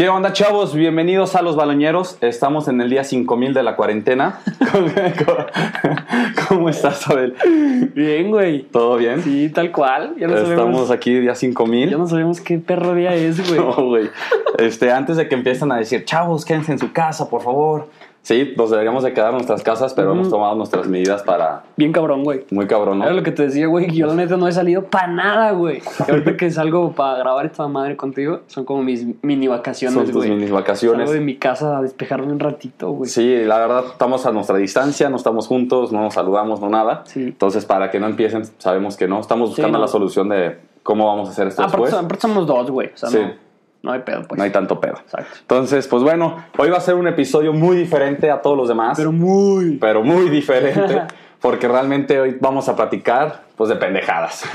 ¿Qué onda, chavos? Bienvenidos a Los Baloñeros. Estamos en el día 5000 de la cuarentena. ¿Cómo estás, Abel? Bien, güey. ¿Todo bien? Sí, tal cual. Ya no Estamos sabemos, aquí día 5000. Ya no sabemos qué perro día es, güey. No, güey. Este, antes de que empiecen a decir, chavos, quédense en su casa, por favor. Sí, nos deberíamos de quedar en nuestras casas, pero hemos tomado nuestras medidas para... Bien cabrón, güey. Muy cabrón, ¿no? Era lo que te decía, güey, yo la neta no he salido para nada, güey. Ahorita que salgo para grabar esta madre contigo, son como mis mini vacaciones, güey. Son tus mini vacaciones. Salgo de mi casa a despejarme un ratito, güey. Sí, la verdad, estamos a nuestra distancia, no estamos juntos, no nos saludamos, no nada. Sí. Entonces, para que no empiecen, sabemos que no. Estamos buscando la solución de cómo vamos a hacer esto ah, después. Aparte somos dos, güey. O sea, sí. no no hay pedo, pues. No hay tanto pedo. Exacto. Entonces, pues bueno, hoy va a ser un episodio muy diferente a todos los demás. Pero muy. Pero muy diferente. porque realmente hoy vamos a platicar, pues, de pendejadas.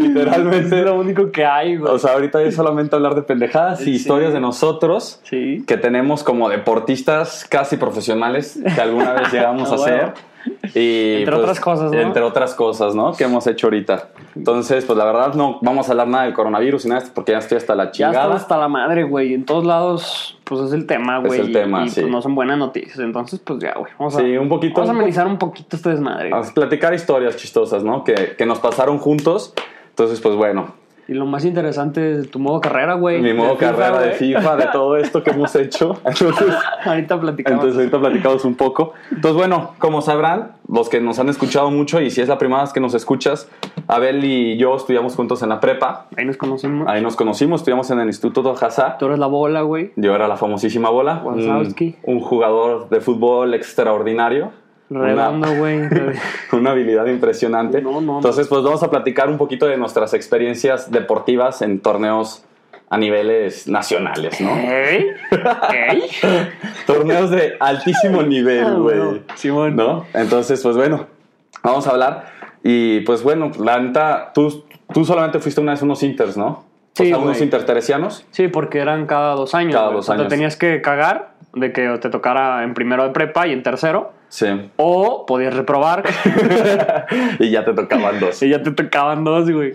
Literalmente. Es lo único que hay, güey. O sea, ahorita es solamente hablar de pendejadas y historias de nosotros sí. que tenemos como deportistas casi profesionales que alguna vez llegamos a ser. Y, entre pues, otras cosas, ¿no? Entre otras cosas, ¿no? Que hemos hecho ahorita. Entonces, pues la verdad no vamos a hablar nada del coronavirus y nada, porque ya estoy hasta la chingada. Ya hasta la madre, güey. En todos lados, pues es el tema, güey. Es el tema, y, sí. Pues, no son buenas noticias. Entonces, pues ya, güey. Vamos a, sí, un poquito, vamos a amenizar un poquito este desmadre. Vamos a platicar historias chistosas, ¿no? Que, que nos pasaron juntos. Entonces, pues bueno, y lo más interesante es tu modo carrera, güey. Mi modo carrera de FIFA, de todo esto que hemos hecho. Entonces, ahorita platicamos. Entonces, ahorita platicamos un poco. Entonces, bueno, como sabrán, los que nos han escuchado mucho, y si es la primera vez que nos escuchas, Abel y yo estudiamos juntos en la prepa. Ahí nos conocimos. Ahí nos conocimos, estudiamos en el Instituto Hazá. Tú eres la bola, güey. Yo era la famosísima bola. Un, un jugador de fútbol extraordinario. Redondo, güey. Una, habilidad impresionante. No, no, Entonces, pues vamos a platicar un poquito de nuestras experiencias deportivas en torneos a niveles nacionales, ¿no? ¿Ey? ¿Ey? torneos de altísimo nivel, ah, güey. Simón. ¿No? Entonces, pues bueno, vamos a hablar. Y pues bueno, la neta, tú, tú solamente fuiste una vez unos inters, ¿no? Sí, o sea, unos interteresianos. Sí, porque eran cada dos años. Cada dos años. Te tenías que cagar de que te tocara en primero de prepa y en tercero. Sí. O podías reprobar. y ya te tocaban dos. Y ya te tocaban dos, güey.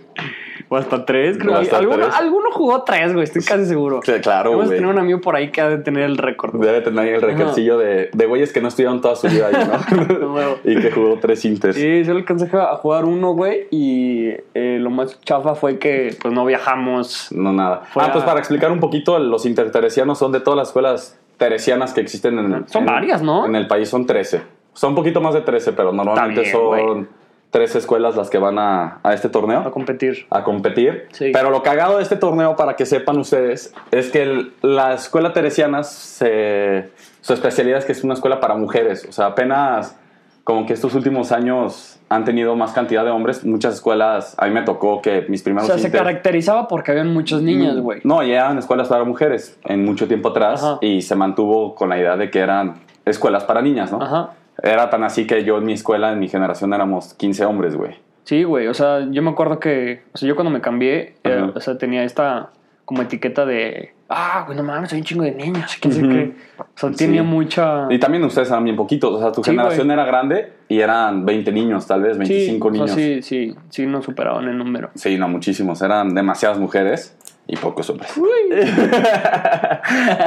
O hasta tres, creo. Hasta ¿Alguno, tres. alguno jugó tres, güey, estoy casi seguro. Sí, claro, Hemos güey. tenido un amigo por ahí que ha de tener el récord. Debe tener el recordcillo de, de güeyes que no estudiaron toda su vida ahí, ¿no? y que jugó tres inters. Sí, yo le alcancé a jugar uno, güey, y eh, lo más chafa fue que pues no viajamos. No, nada. Fue ah, a- pues para explicar un poquito, los interteresianos son de todas las escuelas teresianas que existen en Son en- varias, ¿no? En el país son 13. Son un poquito más de 13, pero normalmente bien, son 13 escuelas las que van a, a este torneo. A competir. a competir. Sí. Pero lo cagado de este torneo, para que sepan ustedes, es que el- la escuela teresiana, se- su especialidad es que es una escuela para mujeres. O sea, apenas como que estos últimos años han tenido más cantidad de hombres. Muchas escuelas, a mí me tocó que mis O primeros... sea, se caracterizaba porque habían muchas niñas, güey. No, ya eran escuelas para mujeres en mucho tiempo atrás Ajá. y se mantuvo con la idea de que eran escuelas para niñas, ¿no? Ajá. Era tan así que yo en mi escuela, en mi generación, éramos 15 hombres, güey. Sí, güey. O sea, yo me acuerdo que. O sea, yo cuando me cambié, eh, o sea, tenía esta como etiqueta de. Ah, güey, no mames, hay un chingo de niños. ¿Quién sé Ujú. qué? O sea, tenía Sí. mucha. Y también ustedes eran bien poquitos, o sea, tu Sí, generación güey. era grande y eran 20 niños, tal vez, 25 sí, o niños. sea, sí, sí, sí, no superaban el número. Sí, no, muchísimos. Eran demasiadas mujeres y pocos hombres.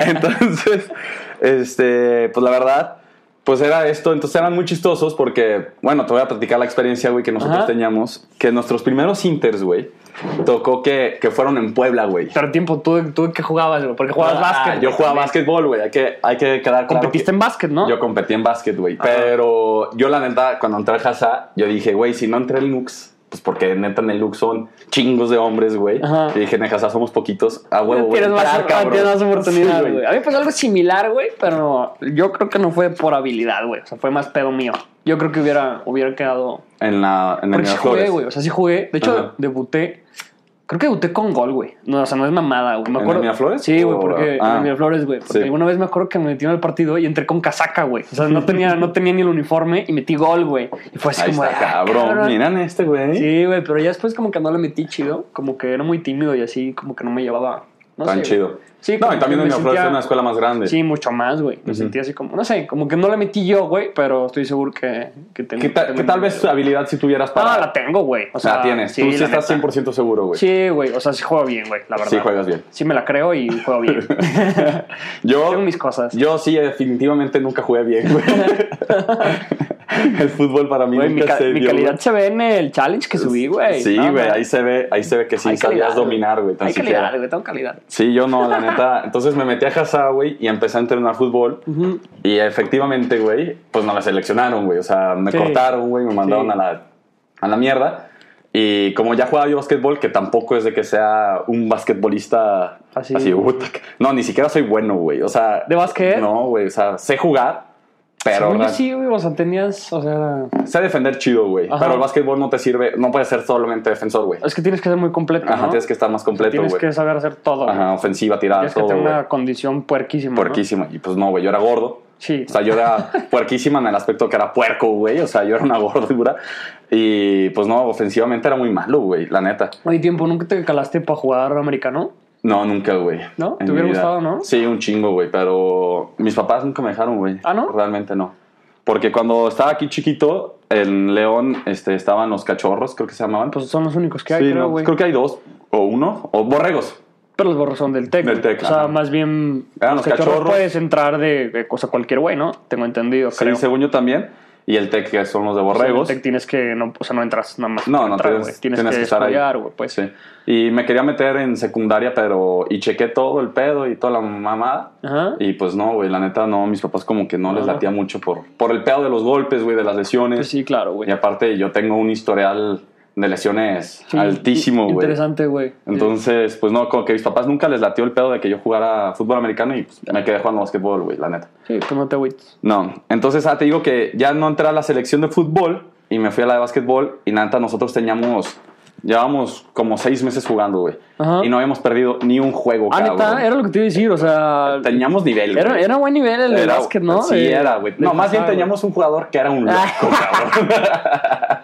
entonces, este, pues la verdad, pues era esto. Entonces eran muy chistosos porque, bueno, te voy a platicar la experiencia, güey, que nosotros Ajá. teníamos. Que nuestros primeros inters, güey, tocó que, que fueron en Puebla, güey. Pero tiempo, ¿tú, tú qué jugabas, güey? Porque jugabas Ah, básquet. Yo jugaba básquetbol, güey. Hay que, hay que quedar claro Competiste que- en básquet, ¿no? Yo competí en básquet, güey. Pero yo, la neta, cuando entré al Hazá, yo dije, güey, si no entré en Lux, pues porque neta en el Lux son chingos de hombres, güey. Y dije, Hazá somos poquitos. A huevo, güey. Tienes más, más oportunidad, Sí, güey. A mí me pasó algo similar, güey, pero yo creo que no fue por habilidad, güey. O sea, fue más pedo mío. Yo creo que hubiera, hubiera quedado. En la en el Porque sí jugué, güey. O sea, sí jugué. De hecho, Ajá. debuté. Creo que debuté con gol, güey. No, o sea, no es mamada, güey. Me ¿En acuerdo. el Miraflores? Sí, güey, porque ah. en el Miraflores, güey. Porque Sí. alguna vez me acuerdo que me metí en el partido y entré con casaca, güey. O sea, no tenía, no tenía ni el uniforme y metí gol, güey. Y fue así Ahí como. está, ah, cabrón. Miran este, güey. Sí, güey, pero ya después como que no le metí chido. Como que era muy tímido y así, como que no me llevaba No tan sé, chido. Sí, no, y también que me es sentía- una escuela más grande. Sí, mucho más, güey. Me sentí así como, no sé, como que no la metí yo, güey, pero estoy seguro que, que tengo. ¿Qué, ta- tengo qué tal vez habilidad si tuvieras para...? No, la tengo, güey. O sea, la tienes. Tú sí estás neta. 100% seguro, güey. Sí, güey. O sea, sí juego bien, güey, la verdad. Sí juegas bien. Sí me la creo y juego bien. Yo, Tengo mis cosas. yo sí, definitivamente nunca jugué bien, güey. el fútbol para mí Güey, mi, nunca ca- se mi dio, calidad güey. se ve en el challenge que subí, güey. Sí, No, güey, ahí se ve, ahí se ve que sí Hay sabías calidad, dominar, güey, Hay siquiera. calidad, güey, tengo calidad. Sí, yo no, la neta. Entonces me metí a Hazá, güey, y empecé a entrenar fútbol. Y efectivamente, güey, pues no me seleccionaron, güey. O sea, me Sí. cortaron, güey, me mandaron Sí. a, la, a la mierda. Y como ya jugaba yo básquetbol, que tampoco es de que sea un basquetbolista Así. así, que- no, ni siquiera soy bueno, güey. O sea, ¿De básquet? No, güey, o sea, sé jugar, pero Según yo ra- sí, güey, o sea, tenías, o sea, sé defender chido, güey. Pero el básquetbol no te sirve, no puedes ser solamente defensor, güey. es que tienes que ser muy completo, Ajá, ¿no? tienes que estar más O sea, completo, Tienes güey. que saber hacer todo. Ajá, ofensiva, tirada, Tienes que todo, tener güey. una condición puerquísima. ¿no? Puerquísima. Y pues no, güey, yo era gordo. Sí. O sea, yo era puerquísima en el aspecto que era puerco, güey. O sea, yo era una gordura. Y pues no, ofensivamente era muy malo, güey, la neta. Oye, tiempo, ¿nunca te calaste para jugar americano? No, nunca, güey. ¿No? ¿Te hubiera gustado, no? Sí, un chingo, güey. Pero mis papás nunca me dejaron, güey. ¿Ah, no? Realmente no. Porque cuando estaba aquí chiquito, en León este, estaban los cachorros, creo que se llamaban. Pues son los únicos que hay, sí, creo, no, güey. creo que hay dos, o uno, o borregos. Pero los borros son del TEC. Del. TEC, O sea, ajá. más bien. Eran los cachorros. puedes entrar de, de cosa cualquier güey, ¿no? Tengo entendido, Sí, creo. según yo también. Y el TEC, que son los de O sea, borregos. el TEC tienes que. No, o sea, no entras nada más. No, no, entrar, tienes. Tienes, tienes que, que estar ahí. estudiar, güey, pues. Sí. Y me quería meter en secundaria, pero. Y chequé todo el pedo y toda la mamada. Ajá. Y pues no, güey, la neta no, mis papás como que no les Ajá. latía mucho por, por el pedo de los golpes, güey, de las lesiones. Pues sí, claro, güey. Y aparte yo tengo un historial de lesiones Sí, altísimo, güey. Interesante, güey. Entonces, pues no, como que mis papás nunca les latió el pedo de que yo jugara fútbol americano y pues, me quedé jugando básquetbol, güey, la neta. Sí, pues no te agüites. No, entonces ah, te digo que ya no entré a la selección de fútbol y me fui a la de básquetbol y neta nosotros teníamos, llevábamos como seis meses jugando, güey. Ajá. Y no habíamos perdido ni un juego, Ah, neta, era lo que te iba a decir, o sea. Teníamos nivel, Era, güey. era buen nivel el de Era- básquet, ¿no? Sí, De- era, güey. No, más bien teníamos un jugador que era un loco, cabrón.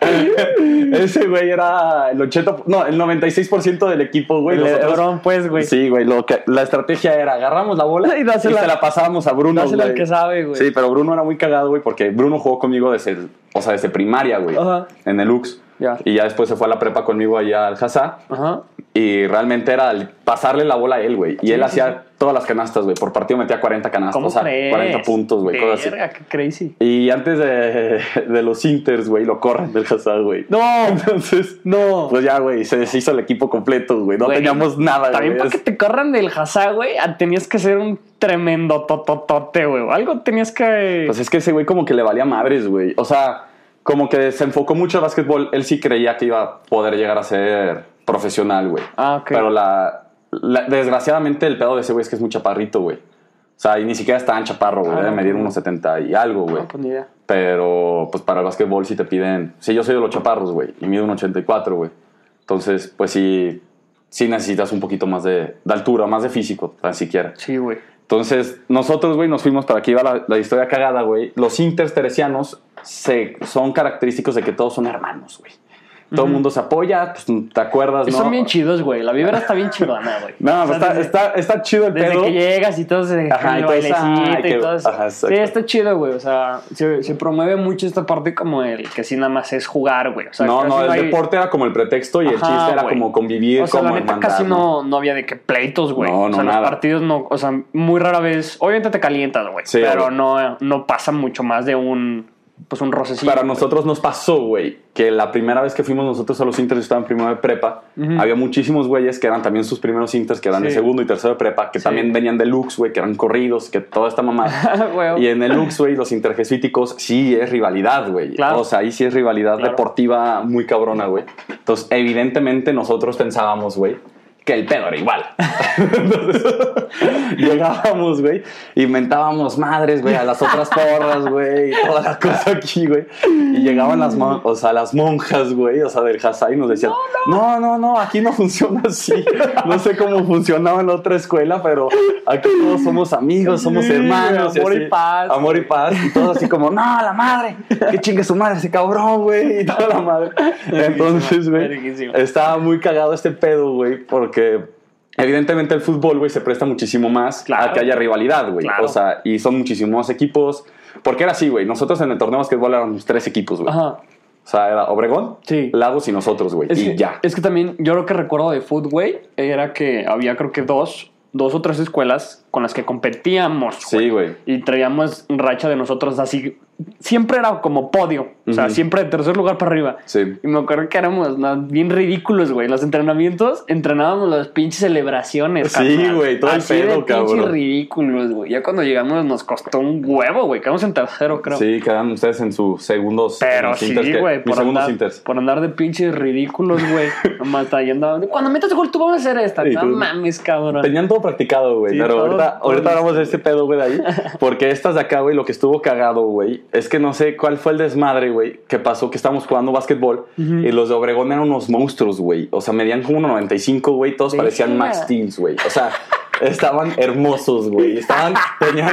Ese güey era el 80, no, el 96% del equipo, güey. El Lebron, pues, güey. Sí, güey, lo que, la estrategia era agarramos la bola Y y, se la pasábamos a Bruno, Dásela al que sabe, güey. Sí, pero Bruno era muy cagado, güey, porque Bruno jugó conmigo desde, o sea, desde primaria, güey, Ajá. en el Lux. Y ya después se fue a la prepa conmigo allá al Hazá. Ajá. Y realmente era el pasarle la bola a él, güey. Y Sí, él sí, hacía todas las canastas, güey. Por partido metía 40 canastas, ¿Cómo o sea, crees? 40 puntos, güey, cosas así. Qué crazy. Y antes de, de los Inters, güey, lo corren del Hazard, güey. No, Entonces, no. pues ya, güey, se deshizo el equipo completo, güey. No teníamos nada, También para que te corran del Hazá, güey, ah, tenías que ser un tremendo tototote, güey. Algo tenías que. Pues es que ese güey como que le valía madres, güey. O sea, como que se enfocó mucho al básquetbol. Él sí creía que iba a poder llegar a ser profesional, güey. Ah, ok. Pero la, la- desgraciadamente el pedo de ese güey es que es muy chaparrito, güey. O sea, y ni siquiera es tan chaparro, güey. Ah, Debe medir no. unos 70 y algo, güey. No, pues ni idea. Pero pues para el básquetbol sí te piden. Sí, yo soy de los chaparros, güey. Y mido un 84, güey. Entonces, pues sí, sí necesitas un poquito más de, de altura, más de físico, tan siquiera. Sí, güey. Entonces, nosotros, güey, nos fuimos para aquí iba la, la historia cagada, güey. Los intersteresianos se, son característicos de que todos son hermanos, güey. Todo el mundo se apoya, pues, ¿te acuerdas, no? Son bien chidos, güey. La vibra está bien chidona, güey. No, O sea, está, desde- está, está chido el Desde pedo. que llegas y todo se Ajá, y todo eso, bailecito ay, y qué- todo eso. ajá, sí, está chido, güey. O sea, se, se promueve mucho esta parte como el que sí nada más es jugar, güey. O sea, no, no, el hay- deporte era como el pretexto y el chiste era güey. como convivir, O sea, como la neta hermandad, casi no, no había de que pleitos, güey. No, o no, sea, nada. los partidos no, o sea, muy rara vez, obviamente te calientas, güey. Sí, pero güey. no, no pasa mucho más de un, pues un rocecillo. Para nosotros nos pasó, güey, que la primera vez que fuimos nosotros a los Inters, yo estaba en primero de prepa, había muchísimos güeyes que eran también sus primeros Inters, que eran de segundo y tercero de prepa, que Sí. también venían de Lux, güey, que eran corridos, que toda esta mamada. Y en el Lux, güey, los interjesuíticos sí es rivalidad, güey. Claro. O sea, ahí sí es rivalidad Claro. deportiva muy cabrona, güey. Entonces, evidentemente nosotros pensábamos, güey, que el pedo era igual. Entonces, llegábamos, güey, inventábamos madres, güey, a las otras porras, güey, y toda la cosa aquí, güey. Y llegaban las, mon- o sea, las monjas, güey, o sea, del Hasai y nos decían, no, no, no, aquí no funciona así. No sé cómo funcionaba en otra escuela, pero aquí todos somos amigos, somos Sí, hermanos. amor y así. paz. Amor y paz. Y todos así como, no, la madre, que chingue su madre ese cabrón, güey, y toda la madre. Entonces, güey, estaba muy cagado este pedo, güey, porque evidentemente el fútbol, güey, se presta muchísimo más Claro. a que haya rivalidad, güey. Claro. O sea, y son muchísimos equipos. Porque era así, güey. Nosotros en el torneo de básquetbol éramos tres equipos, güey. Ajá. O sea, era Obregón, Sí. Lagos y nosotros, güey. Y que, ya. es que también, yo lo que recuerdo de Footway era que había creo que dos, dos o tres escuelas con las que competíamos. Sí, güey. Y traíamos racha de nosotros así. Siempre era como podio. O sea, siempre de tercer lugar para arriba. Sí. Y me acuerdo que éramos ¿no? bien ridículos, güey. Los entrenamientos entrenábamos las pinches celebraciones. Sí, güey, todo el Así pedo, de pinches cabrón. ridículos, güey. Ya cuando llegamos nos costó un huevo, güey. Quedamos en tercero, creo. Sí, quedan ustedes en sus segundos. Pero sí, güey, por, andar- por andar de pinches ridículos, güey. Nomás ahí andaban. Cuando metas gol, tú vamos a hacer esta. No tú- mames, cabrón. Tenían todo practicado, güey. Sí, pero ahorita, ahorita hablamos de listo, este pedo, güey, de ahí. Porque estas de acá, güey, lo que estuvo cagado, güey, es que no sé cuál fue el desmadre, güey, que pasó que estábamos jugando básquetbol y los de Obregón eran unos monstruos, güey. O sea, medían como 1.95, güey. Todos parecían Max Steel, güey. O sea, estaban hermosos, güey. Estaban, tenían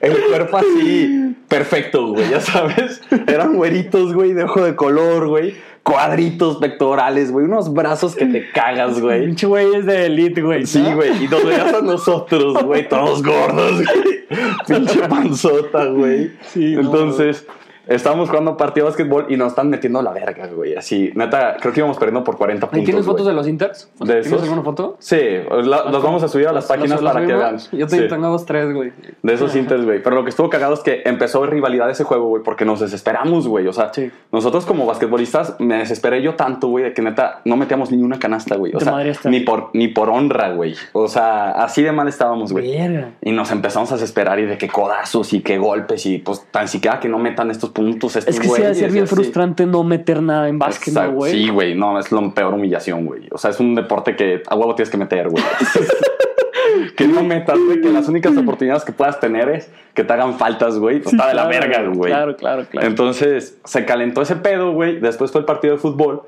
el cuerpo así perfecto, güey, ya sabes. Eran güeritos, güey, de ojo de color, güey. Cuadritos pectorales, güey. Unos brazos que te cagas, güey. Pinche güey es de elite, güey. Sí, ¿no? güey. Y nos veías a nosotros, güey, todos gordos, güey. Pinche panzota, güey. Sí, no, Entonces, estábamos jugando partido de básquetbol y nos están metiendo la verga, güey. Así, neta, creo que íbamos perdiendo por 40 ¿Ahí puntos. tienes fotos güey. de los Inters? ¿De ¿Tienes esos? alguna foto? Sí, la- los vamos a subir a las páginas ¿Las- para que vean. Yo te- Sí. tengo dos, tres, güey. De esos inters, güey. Pero lo que estuvo cagado es que empezó rivalidad ese juego, güey, porque nos desesperamos, güey. O sea, Sí. nosotros como basquetbolistas me desesperé yo tanto, güey, de que neta no metíamos ni una canasta, güey. O sea, ni por, ni por honra, güey. O sea, así de mal estábamos, güey. Y nos empezamos a desesperar y de que codazos y que golpes y pues tan siquiera que no metan estos puntos. Estos Es que sí debe güeyes ser bien frustrante no meter nada en básquet, ¿no, Exacto. güey. Sí, güey, no, es la peor humillación, güey. O sea, es un deporte que a huevo tienes que meter, güey. que no metas, güey, que las únicas oportunidades que puedas tener es que te hagan faltas, güey. Pues está de la Claro, verga, güey. Claro, claro, claro. Entonces se calentó ese pedo, güey. Después fue el partido de fútbol.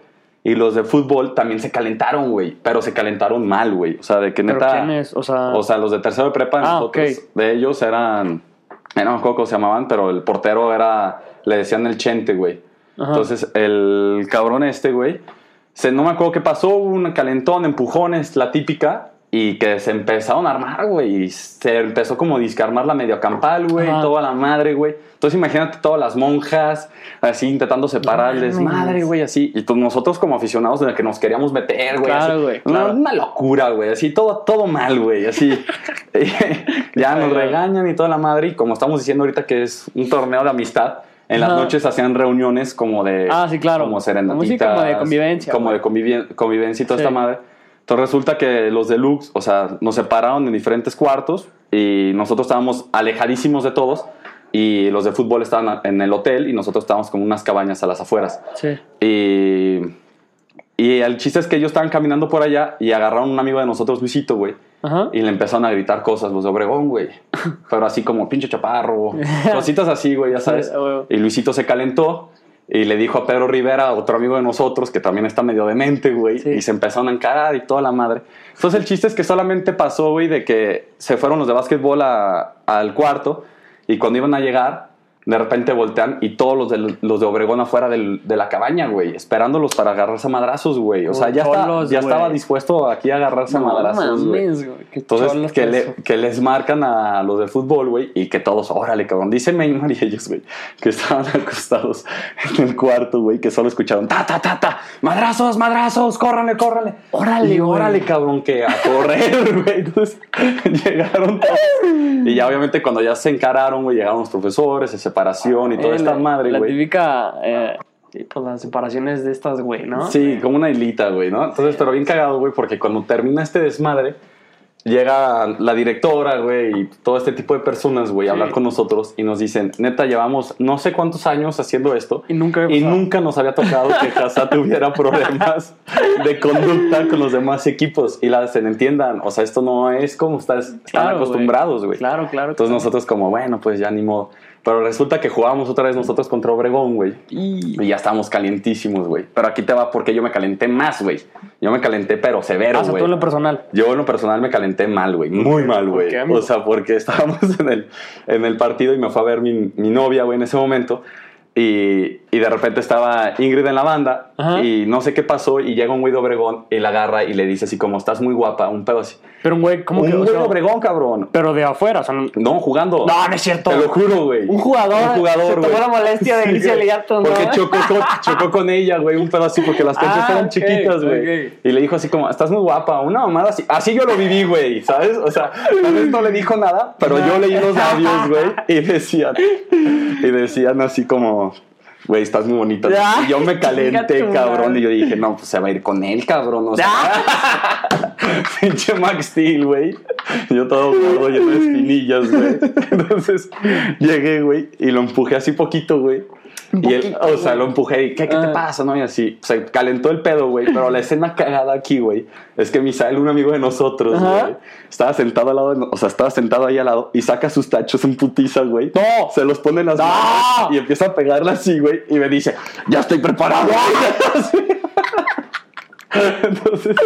Y los de fútbol también se calentaron, güey. Pero se calentaron mal, güey. O sea, de que ¿Pero neta. quién es? O sea, O sea, los de tercero de prepa, Ah, nosotros, ok. de ellos eran. eh, No me acuerdo cómo se llamaban, pero el portero era. Le decían el chente, güey. Ajá. Entonces, el cabrón este, güey. Se, no me acuerdo qué pasó, hubo un calentón, empujones, la típica. Y que se empezaron a armar, güey. Y se empezó como a discarmar la medio campal, güey. Toda la madre, güey. Entonces imagínate todas las monjas así intentando separarles. Madre, güey, así. Y nosotros como aficionados de que nos queríamos meter, güey. Claro, güey, Una- claro. Una, locura, güey. Así todo, todo mal, güey. Así. ya nos regañan y toda la madre. Y como estamos diciendo ahorita que es un torneo de amistad. En las noches hacían reuniones como de... Ah, sí, claro. Como serenatitas. sí, como de convivencia, Como de convivien- convivencia y toda Sí. esta madre. Entonces resulta que los deluxe, o sea, nos separaron en diferentes cuartos y nosotros estábamos alejadísimos de todos y los de fútbol estaban en el hotel y nosotros estábamos como unas cabañas a las afueras. sí. Y, y el chiste es que ellos estaban caminando por allá y agarraron a un amigo de nosotros, Luisito, güey. Ajá. Y le empezaron a gritar cosas, los de Obregón, güey. Pero así como pinche chaparro. Cositas así, güey, ya sabes. Y Luisito se calentó y le dijo a Pedro Rivera, otro amigo de nosotros, que también está medio demente, güey. Sí. Y se empezaron a encarar y toda la madre. Entonces el chiste es que solamente pasó, güey, de que se fueron los de básquetbol a- al cuarto y cuando iban a llegar, de repente voltean y todos los de, los de Obregón afuera del- de la cabaña, güey, esperándolos para agarrarse a madrazos, güey. O sea, ya, está- Cholos, ya güey. estaba dispuesto aquí a agarrarse a No madrazos, güey. mames, güey. Entonces, que, le- les marcan a los de fútbol, güey, y que todos, órale, cabrón. Dice Neymar y ellos, güey, que estaban acostados en el cuarto, güey, que solo escucharon, ta, ta, ta, ta, madrazos, madrazos, córranle, córranle. Órale, y órale, cabrón, que a correr, güey. Entonces, llegaron todos. Y ya, obviamente, cuando ya se encararon, güey, llegaron los profesores, de separación y toda Eh, esta la- madre, La güey. típica. Eh, pues las separaciones de estas, güey, ¿no? Sí, como una hilita, güey, ¿no? Entonces, pero bien cagado, güey, porque cuando termina este desmadre, llega la directora, güey, y todo este tipo de personas, güey, a Sí. hablar con nosotros y nos dicen, neta, llevamos no sé cuántos años haciendo esto. Y nunca Y nunca nos había tocado que Hazard tuviera problemas de conducta con los demás equipos. Y la se entiendan, o sea, esto no es como estás, están Claro, acostumbrados, güey. Claro, claro. Entonces claro. nosotros como, bueno, pues ya ni modo. Pero resulta que jugábamos otra vez nosotros contra Obregón, güey. Y... Y ya estábamos calientísimos, güey. Pero aquí te va porque yo me calenté más, güey. Yo me calenté, pero severo, Ah, güey. tú en lo personal. Yo en lo personal me calenté mal, güey. Muy mal, güey. o sea, porque estábamos en el, en el partido y me fue a ver mi, mi novia, güey, en ese momento. Y, y de repente estaba Ingrid en la banda Ajá. y no sé qué pasó y llega un güey de Obregón y la agarra y le dice así como estás muy guapa, un pedo así. Pero un güey, ¿cómo un que? o güey de Obregón, cabrón. pero de afuera, o sea, no, No, jugando. no es cierto. Te lo juro, güey. Un jugador, Un jugador, se tomó güey. la molestia de irse güey. al Liato, ¿no? Porque chocó con, chocó con ella, güey, un pedo así, porque las canchas Ah, eran ok, chiquitas, güey. ok. Y le dijo así como, estás muy guapa, una mamada así. Así yo lo viví, güey, ¿sabes? O sea, tal vez no le dijo nada, pero yo leí los labios, güey, y decían, y decían así como... Güey, estás muy bonita. Y yo me calenté, cabrón. Y yo dije, no, pues se va a ir con él, cabrón. O sea, pinche Max Steel, güey. Yo todo gordo, lleno de espinillas, güey. Entonces llegué, güey, y lo empujé así poquito, güey. Y él, o sea, lo empujé y, ¿qué, qué te Ah. pasa? No, y así, se calentó el pedo, güey. Pero la escena cagada aquí, güey, es que Misael, un amigo de nosotros, güey, estaba sentado al lado, de o sea, estaba sentado ahí al lado y saca sus tachos en putiza, güey. No. Se los pone en las No. manos y empieza a pegarla así, güey. Y me dice, ya estoy preparado. Entonces,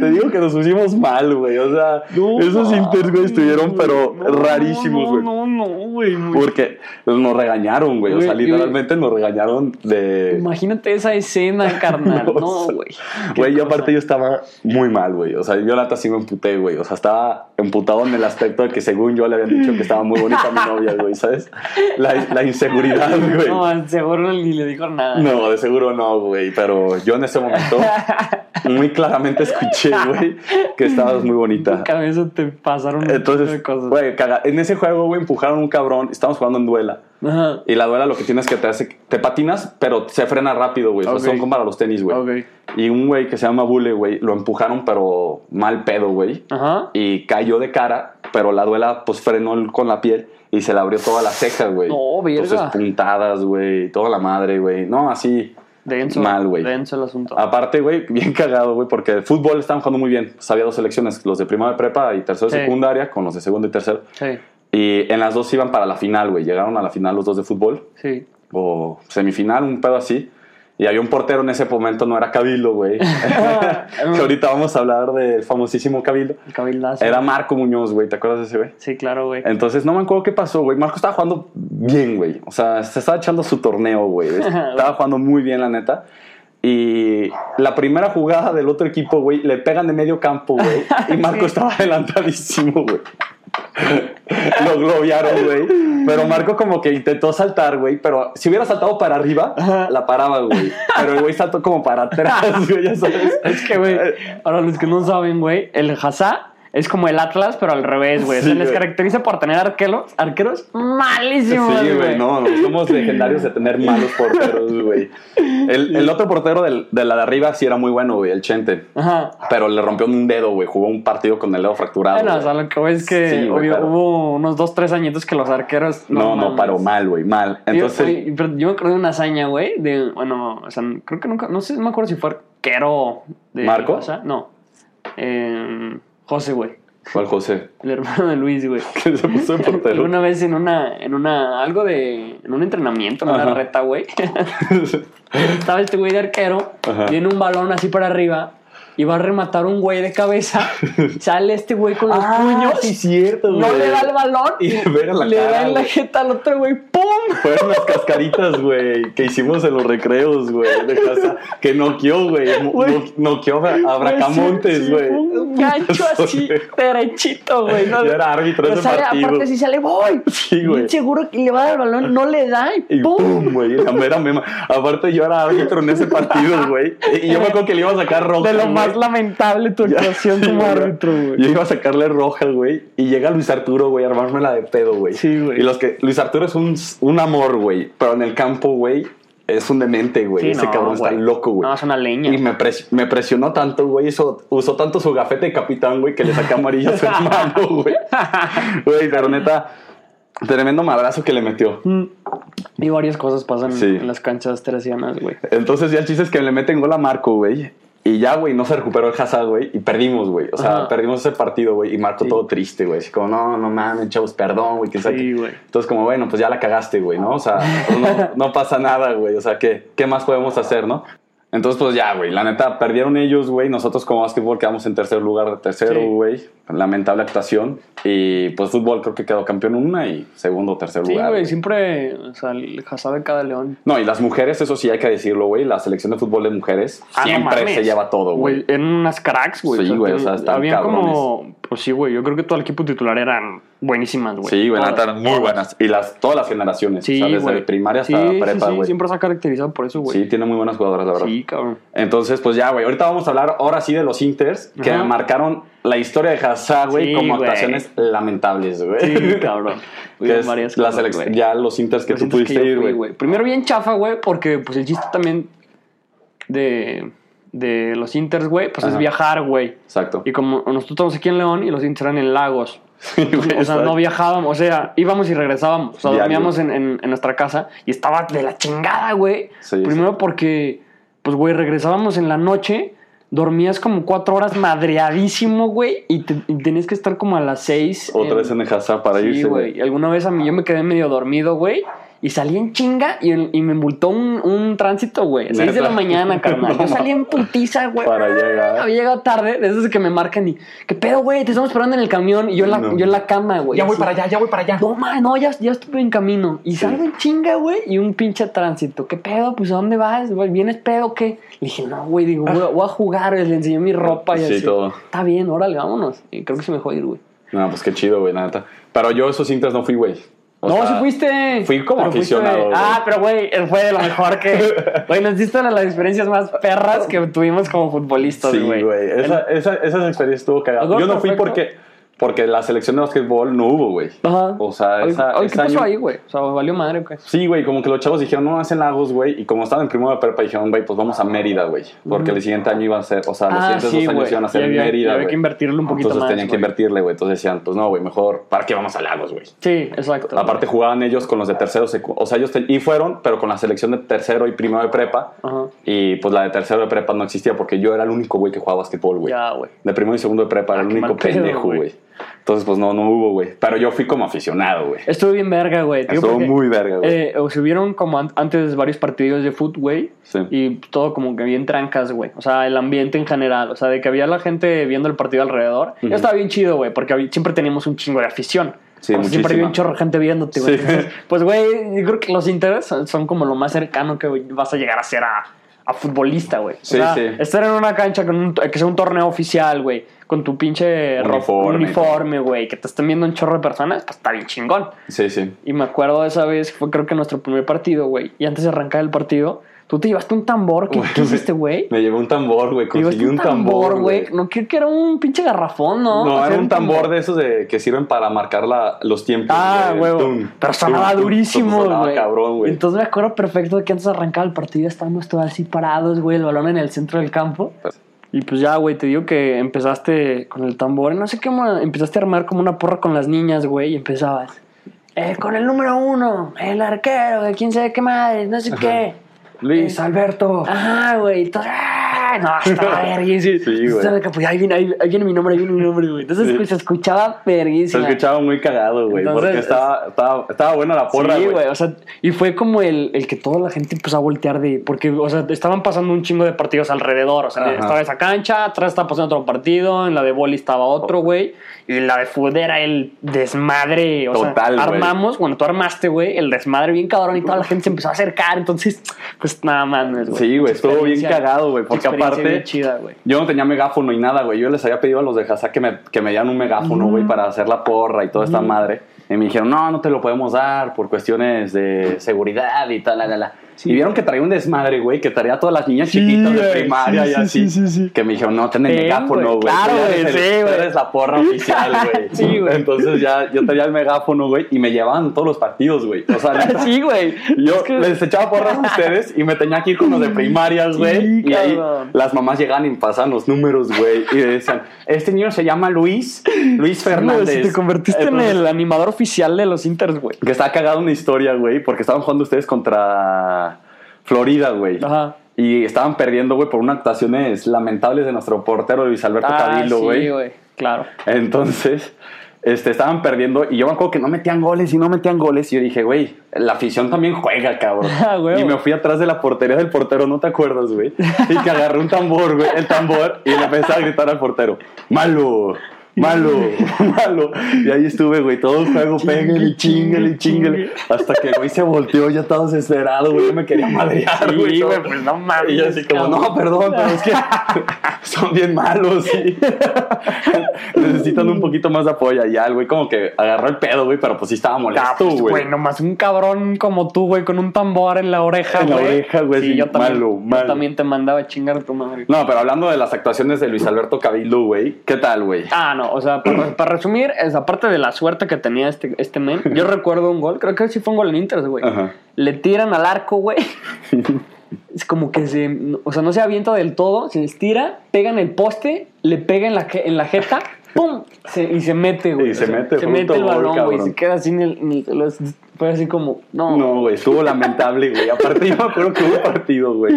te digo que nos pusimos mal, güey. O sea, No, esos inters, güey, estuvieron, pero no, rarísimos, güey. No, no, no, güey. muy- Porque nos regañaron, güey. O sea, literalmente nos regañaron de. Imagínate esa escena, carnal. No, No, güey. Güey, yo aparte yo estaba muy mal, güey. O sea, yo la neta sí me emputé, güey. O sea, estaba emputado en el aspecto de que según yo le habían dicho que estaba muy bonita mi novia, güey, ¿sabes? La, la inseguridad, güey. No, seguro ni le dijo nada. No, de seguro no, güey. Pero yo en ese momento muy claramente escuché, güey, que estabas muy bonita. cabeza te pasaron un montón de Entonces, cosas. güey, caga- en ese juego, güey, empujaron un cabrón. Estamos jugando en duela. Ajá. Y la duela lo que tienes que te hace, te patinas, pero se frena rápido, güey. O sea, son como para los tenis, güey. Ok. Y un güey que se llama Bule, güey, lo empujaron, pero mal pedo, güey. Ajá. Y cayó de cara, pero la duela, pues frenó con la piel y se le abrió toda la ceja, güey. No, verga. Entonces, puntadas, güey, toda la madre, güey. No, así. Denso. Mal, güey. Denso el asunto. Aparte, güey, bien cagado, güey, porque el fútbol estaban jugando muy bien. Pues había dos selecciones, los de primera de prepa y tercero de Sí. secundaria, con los de segundo y tercero. Sí, Y en las dos iban para la final, güey. Llegaron a la final los dos de fútbol, sí. o semifinal, un pedo así. Y había un portero en ese momento, no era Cabildo, güey. que ahorita vamos a hablar del famosísimo Cabildo. El cabildazo. Era Marco Muñoz, güey. ¿Te acuerdas de ese, güey? Sí, claro, güey. Entonces no me acuerdo qué pasó, güey. Marco estaba jugando bien, güey. O sea, se estaba echando su torneo, güey. Estaba jugando muy bien, la neta. Y la primera jugada del otro equipo, güey, le pegan de medio campo, güey. Y Marco Sí. estaba adelantadísimo, güey. Lo globearon, güey. Pero Marco como que intentó saltar, güey. Pero si hubiera saltado para arriba, la paraba, güey. Pero el güey saltó como para atrás, güey, ya sabes. Es que, güey, para los que no saben, güey, el Hazá es como el Atlas, pero al revés, güey. Sí, Se les caracteriza por tener arqueros, arqueros Sí, malísimos, güey, no, no, somos legendarios de tener malos porteros, güey. El, el otro portero del- de la de arriba sí era muy bueno, güey, el Chente. Ajá. Pero le rompió un dedo, güey. Jugó un partido con el dedo fracturado. Bueno, o sea, lo que es que Sí, güey, obvio, pero- hubo unos dos, tres añitos que los arqueros. no, no, paró mal, güey, mal. Entonces, yo, oye, pero yo me acuerdo de una hazaña, güey, de, bueno, o sea, creo que nunca, no sé, no me acuerdo si fue arquero de ¿Marco? o sea, no. Eh, José, güey, ¿cuál José? el hermano de Luis, güey. Que se puso de portero. Una vez en una, en una, algo de, en un entrenamiento, en una Ajá. reta, güey. Estaba este güey de arquero, Ajá. viene un balón así para arriba y va a rematar un güey de cabeza. Sale este güey con los puños. Ah, sí, cierto, no le da el balón Y le da en la jeta al otro güey. Fueron las cascaritas, güey, que hicimos en los recreos, güey, de casa. Que noqueó, güey. mo- Güey. no- Noqueó a a Bracamontes, güey. Un gancho así, derechito, güey. ¿no? Yo era árbitro de ese sale, partido. Aparte, si sale, voy. Sí, güey. Seguro que le va a dar el balón, no le da y Y ¡pum! güey, la mera mema. Aparte, yo era árbitro en ese partido, güey. Y yo me acuerdo que le iba a sacar roja. De lo más lamentable tu actuación como árbitro, güey. Yo iba a sacarle roja, güey. Y llega Luis Arturo, güey, a armármela de pedo, güey. Sí, güey. Y los que. Luis Arturo es un, un amor, güey. Pero en el campo, güey, es un demente, güey. Sí, Ese no, cabrón está loco, güey. No, es una leña. Y me, pres- me presionó tanto, güey. Hizo, usó tanto su gafete de capitán, güey, que le saqué amarillo a su hermano, güey. Güey, pero neta, tremendo madrazo que le metió. Mm. Y varias cosas pasan Sí. en las canchas teresianas, güey. Entonces ya el chiste es que le meten gol a Marco, güey. Y ya, güey, no se recuperó el Hazard, güey. Y perdimos, güey. O sea, Ajá. perdimos ese partido, güey. Y Marco Sí. todo triste, güey. Así como, no, no mames, chavos, perdón, güey. Sí, güey. Entonces, como, bueno, pues ya la cagaste, güey, ¿no? O sea, pues no, no pasa nada, güey. O sea, ¿qué, ¿qué más podemos hacer, no? Entonces, pues ya, güey, la neta, perdieron ellos, güey. Nosotros como básquetbol quedamos en tercer lugar de tercero, Sí. güey. Lamentable actuación. Y pues fútbol creo que quedó campeón una y segundo o tercer Sí, lugar. güey, güey. siempre, o sea, el de cada león. No, y las mujeres, eso sí hay que decirlo, güey. La selección de fútbol de mujeres Ah, siempre se lleva todo, güey. Eran unas cracks, güey. Sí, güey, o sea, están como, pues sí, güey, yo creo que todo el equipo titular eran buenísimas, güey. Sí, güey, neta, muy buenas. Y las, todas las generaciones. Sí, o sea, desde güey. primaria hasta Sí, sí, prepa, sí, güey. siempre se ha caracterizado por eso, güey. Sí, tiene muy buenas jugadoras, la verdad. Sí, cabrón. Entonces, pues ya, güey. Ahorita vamos a hablar ahora sí de los Inters que Ajá. marcaron la historia de Hazard, güey, Sí, como güey. actuaciones lamentables, güey. Sí, cabrón. que es varias la cosas, güey. ya los Inters que Los tú pudiste ir, güey. Primero bien chafa, güey, porque pues el chiste también de, de los Inters, güey, pues es viajar, güey. Exacto. Y como nosotros estamos aquí en León y los Inters eran en Lagos. Sí, güey, O sea, no viajábamos, o sea, íbamos y regresábamos. O sea, Diario. dormíamos en, en- en nuestra casa y estaba de la chingada, güey. Sí, Primero porque, pues, güey, regresábamos en la noche, dormías como cuatro horas madreadísimo, güey, y, te- y tenías que estar como a las seis. Otra en- vez en el Hazard para Sí, irse, güey. güey. Alguna vez a mí yo me quedé medio dormido, güey. Y salí en chinga y, y me multó un, un tránsito, güey. Seis de ¿Neta? la mañana, carnal. Yo salí en putiza, güey. Para llegar. Había llegado tarde, de esos que me marcan y... ¿Qué pedo, güey? Te estamos esperando en el camión. Y yo en la, No. yo en la cama, güey. Ya voy para allá, ya voy para allá. No, ma, no, ya, ya estuve en camino. Y salgo en chinga, güey, y un pinche tránsito. ¿Qué pedo? Pues, ¿a dónde vas? güey? ¿Vienes pedo o qué? Le dije, no, güey, digo, voy, a- voy a jugar. Le enseñé mi ropa y Sí, así. todo. Está bien, órale, vámonos. Y creo que se me dejó ir, güey. No, pues qué chido, güey, la neta. Pero yo esos Inters no fui, güey. O no, sea, sí fuiste. fui como Pero fuiste- aficionado, güey. Ah, pero güey, fue de lo mejor que. Güey, nos diste una de las experiencias más perras que tuvimos como futbolistas, Sí, güey. güey. Esa, esa, esa experiencia estuvo cagada. Algo Yo no fui porque, porque la selección de básquetbol no hubo, güey. Ajá. O sea, esa, ese ¿Qué pasó año- ahí, güey? O sea, valió madre, güey. Sí, güey, como que los chavos dijeron, no, hacen lagos, güey. Y como estaban en primero de prepa, dijeron, güey, pues vamos a Mérida, güey. Porque el siguiente año iban a ser, o sea, los Ah, siguientes sí, dos años iban a ser había- Mérida, había que invertirle un poquito Entonces más, tenían que invertirle, güey. Entonces decían, pues no, güey, mejor, ¿para qué vamos a lagos, güey? Sí, exacto. Aparte jugaban ellos con los de tercero, o sea, ellos ten- y fueron, pero con la selección de tercero y primero de prepa. Ajá. Y pues la de tercero de prepa no existía porque yo era el único güey que jugaba básquetbol, güey. Ya, güey. De primero y segundo de prepa era Ah, el único pendejo, güey. Entonces, pues no, no hubo, güey. Pero yo fui como aficionado, güey. Estuvo bien verga, güey. Estuvo porque, muy verga, güey. Eh, hubieron como an- antes varios partidos de fútbol, güey. Sí. Y todo como que bien trancas, güey. O sea, el ambiente en general. O sea, de que había la gente viendo el partido alrededor. Ujú. Estaba bien chido, güey, porque siempre teníamos un chingo de afición. Sí, O sea, siempre había muchísima. un chorro de gente viéndote, güey. Sí. Pues, güey, yo creo que los intereses son, como lo más cercano que vas a llegar a ser a, a futbolista, güey. O Sí, sea, sí. estar en una cancha con un, que sea un torneo oficial, güey, con tu pinche uniforme, güey, que te estén viendo un chorro de personas, pues está bien chingón. Sí, sí. Y me acuerdo de esa vez, fue creo que nuestro primer partido, güey. Y antes de arrancar el partido, tú te llevaste un tambor. ¿Qué, qué hiciste, güey? Me llevé un tambor, güey. Conseguí un tambor, güey. No, creo que era un pinche garrafón, ¿no? No, O sea, era un tambor de esos de, que sirven para marcar la, los tiempos. Ah, güey. Pero sonaba tum, durísimo, güey. cabrón, güey. Entonces me acuerdo perfecto de que antes de arrancar el partido estábamos todos así parados, güey, el balón en el centro del campo. Y pues ya, güey, te digo que empezaste con el tambor. No sé cómo empezaste a armar como una porra con las niñas, güey, y empezabas. Eh, con el número uno, el arquero, de quién sabe qué madre, no sé qué. Luis Alberto. Ajá, güey. No, estaba verguísima. Sí, güey. Pues ahí viene, ahí, ahí viene mi nombre, ahí viene mi nombre, güey. Entonces Sí. pues, se escuchaba Se verguísima. escuchaba muy cagado, güey. Porque estaba, estaba, estaba buena la porra, sí, güey. o sea, y fue como el, el que toda la gente empezó a voltear de, porque, o sea, estaban pasando un chingo de partidos alrededor, o sea, Ajá. estaba esa cancha, atrás estaba pasando otro partido, en la de boli estaba otro, güey, y la de fútbol era el desmadre, o Total, sea, güey. armamos, bueno, tú armaste, güey, el desmadre bien cabrón y toda la gente se empezó a acercar, entonces, pues nada más, güey. Sí, güey, estuvo bien cagado, güey, porque aparte- chida. Yo no tenía megáfono y nada, güey. Yo les había pedido a los de Hazá que me, que me dieran un megáfono, güey, para hacer la porra y toda esta madre. Y me dijeron, no, no te lo podemos dar por cuestiones de seguridad y tal, la, la, la. Y vieron que traía un desmadre, güey, que traía a todas las niñas Sí, chiquitas de primaria sí, y sí, así. sí, sí, sí. Que me dijeron, no, ten el megáfono, güey. Claro, güey, sí, güey. eres la porra oficial, güey. Sí, güey. Entonces ya yo tenía el megáfono, güey, y me llevaban todos los partidos, güey. O sea, neta, Sí, güey. yo Es que- les echaba porras a ustedes y me tenía que ir con los de primarias, güey. Sí, y ahí las mamás llegaban y pasaban los números, güey. Y decían, este niño se llama Luis, Luis Fernández. si te convertiste Entonces, en el animador oficial de los Inters, güey. Que está cagada una historia, güey, porque estaban jugando ustedes contra Florida, güey. Ajá. Y estaban perdiendo, güey, por unas actuaciones lamentables de nuestro portero Luis Alberto Ah, Cadilo, sí, güey. güey. Claro. Entonces, este, estaban perdiendo y yo me acuerdo que no metían goles y no metían goles y yo dije, güey, la afición también juega, cabrón. Ah, güey. y me fui atrás de la portería del portero, ¿no te acuerdas, güey? Y que agarré un tambor, güey, el tambor y le empecé a gritar al portero, malo. Malo, malo. Y ahí estuve, güey, todo el juego, pégale, chingale, chingale. Hasta que güey se volteó, ya estaba desesperado, güey, yo me quería madrear, güey. Sí, güey, pues no mames. Y yo así como, no, perdón, pero es que son bien malos, sí. Necesitan un poquito más de apoyo. Y ya güey como que agarró el pedo, güey, pero pues sí estaba Ah, molesto, pues, güey. güey, nomás un cabrón como tú, güey, con un tambor en la oreja, En la güey. oreja, güey, sí, yo también, malo, yo malo. también te mandaba a chingar a tu madre. No, pero hablando de las actuaciones de Luis Alberto Cabildo, güey, ¿qué tal, güey? Ah, no, o sea, para, para resumir, es aparte de la suerte que tenía este, este men, yo recuerdo un gol, creo que sí fue un gol en Inter, güey. Ajá. Le tiran al arco, güey. Es como que se, o sea, no se avienta del todo, se estira, pega en el poste, le pega en la, en la jeta, ¡pum! Se- y se mete, güey. Y se O sea, mete, se mete el balón, güey, cabrón. se queda así en el, el- los- fue así como, no, No, güey, estuvo lamentable, güey. Aparte, yo me acuerdo que hubo un partido, güey,